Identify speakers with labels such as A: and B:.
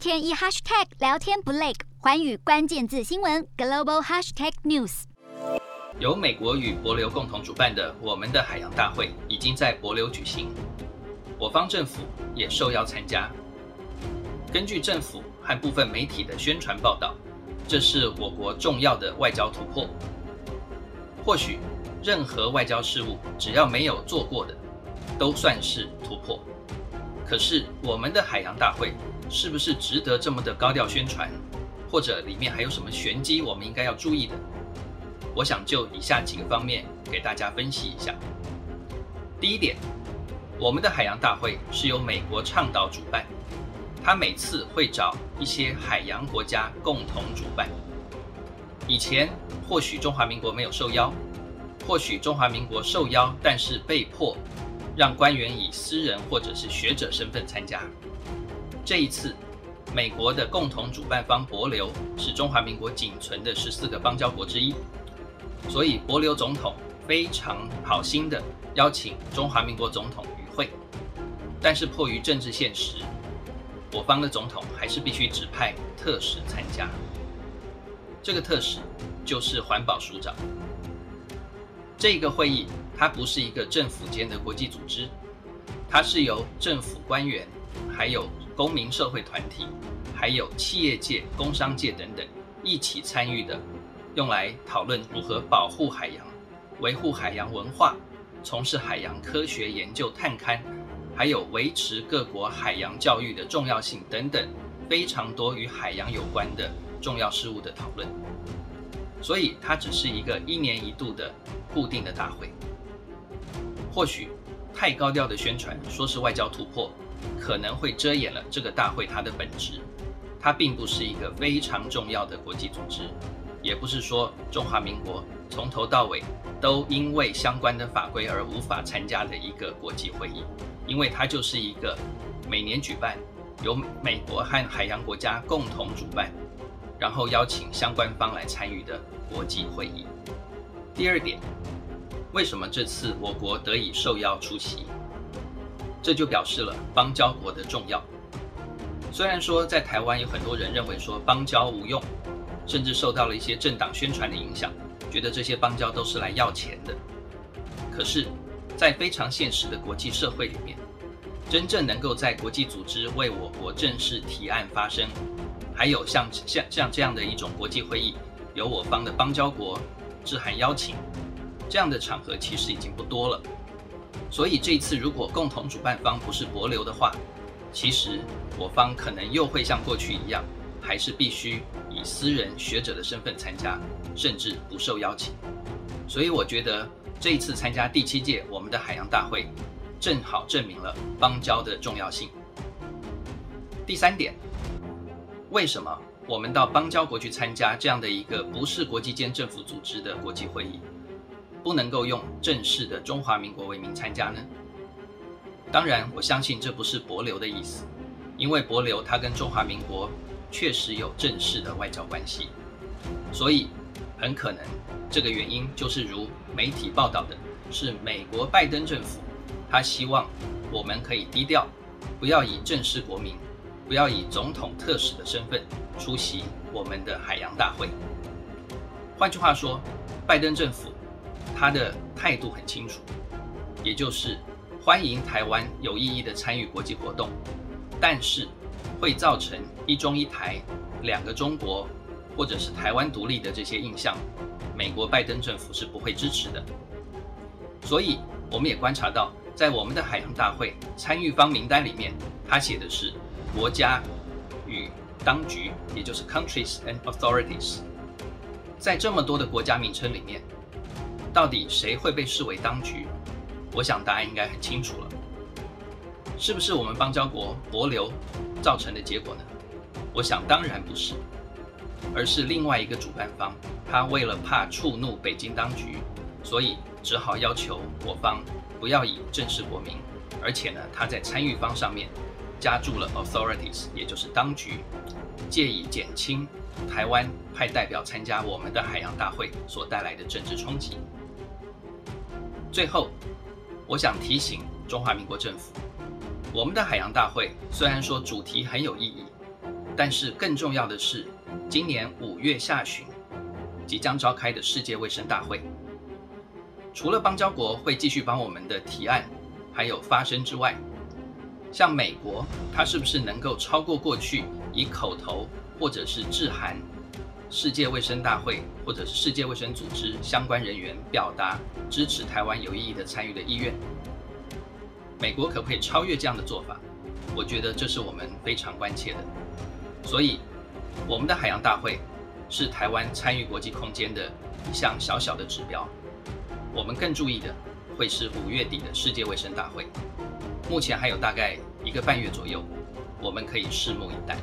A: 天一 hashtag 聊天不累，环宇关键字新闻 global hashtag news。
B: 由美国与帛流共同主办的我们的海洋大会已经在帛流举行，我方政府也受邀参加。根据政府和部分媒体的宣传报道，这是我国重要的外交突破。或许任何外交事务，只要没有做过的，都算是突破。可是我们的海洋大会是不是值得这么的高调宣传？或者里面还有什么玄机，我们应该要注意的？我想就以下几个方面给大家分析一下。第一点，我们的海洋大会是由美国倡导主办。他每次会找一些海洋国家共同主办。以前或许中华民国没有受邀，或许中华民国受邀，但是被迫让官员以私人或者是学者身份参加。这一次，美国的共同主办方帛琉是中华民国仅存的十四个邦交国之一，所以帛琉总统非常好心的邀请中华民国总统与会，但是迫于政治现实。我方的总统还是必须指派特使参加，这个特使就是环保署长。这个会议它不是一个政府间的国际组织，它是由政府官员、还有公民社会团体、还有企业界、工商界等等一起参与的，用来讨论如何保护海洋、维护海洋文化、从事海洋科学研究探勘。还有维持各国海洋教育的重要性等等，非常多与海洋有关的重要事务的讨论。所以它只是一个一年一度的固定的大会。或许太高调的宣传说是外交突破，可能会遮掩了这个大会它的本质。它并不是一个非常重要的国际组织，也不是说中华民国从头到尾都因为相关的法规而无法参加的一个国际会议。因为它就是一个每年举办，由美国和海洋国家共同主办，然后邀请相关方来参与的国际会议。第二点，为什么这次我国得以受邀出席？这就表示了邦交国的重要。虽然说在台湾有很多人认为说邦交无用，甚至受到了一些政党宣传的影响，觉得这些邦交都是来要钱的。可是，在非常现实的国际社会里面，真正能够在国际组织为我国正式提案发声，还有像像像这样的一种国际会议，由我方的邦交国致函邀请，这样的场合其实已经不多了。所以这一次如果共同主办方不是博流的话，其实我方可能又会像过去一样，还是必须以私人学者的身份参加，甚至不受邀请。所以我觉得。这一次参加第七届我们的海洋大会，正好证明了邦交的重要性。第三点，为什么我们到邦交国去参加这样的一个不是国际间政府组织的国际会议，不能够用正式的中华民国为名参加呢？当然，我相信这不是博流的意思，因为博流他跟中华民国确实有正式的外交关系，所以很可能。这个原因就是如媒体报道的，是美国拜登政府，他希望我们可以低调，不要以正式国民，不要以总统特使的身份出席我们的海洋大会。换句话说，拜登政府他的态度很清楚，也就是欢迎台湾有意义的参与国际活动，但是会造成一中一台、两个中国，或者是台湾独立的这些印象。美国拜登政府是不会支持的，所以我们也观察到，在我们的海洋大会参与方名单里面，他写的是国家与当局，也就是 countries and authorities。在这么多的国家名称里面，到底谁会被视为当局？我想答案应该很清楚了，是不是我们邦交国帛琉造成的结果呢？我想当然不是。而是另外一个主办方，他为了怕触怒北京当局，所以只好要求我方不要以正式国名，而且呢，他在参与方上面加注了 authorities，也就是当局，借以减轻台湾派代表参加我们的海洋大会所带来的政治冲击。最后，我想提醒中华民国政府，我们的海洋大会虽然说主题很有意义。但是更重要的是，今年五月下旬即将召开的世界卫生大会，除了邦交国会继续帮我们的提案还有发声之外，像美国，它是不是能够超过过去以口头或者是致函世界卫生大会或者是世界卫生组织相关人员表达支持台湾有意义的参与的意愿？美国可不可以超越这样的做法？我觉得这是我们非常关切的。所以，我们的海洋大会是台湾参与国际空间的一项小小的指标。我们更注意的会是五月底的世界卫生大会，目前还有大概一个半月左右，我们可以拭目以待。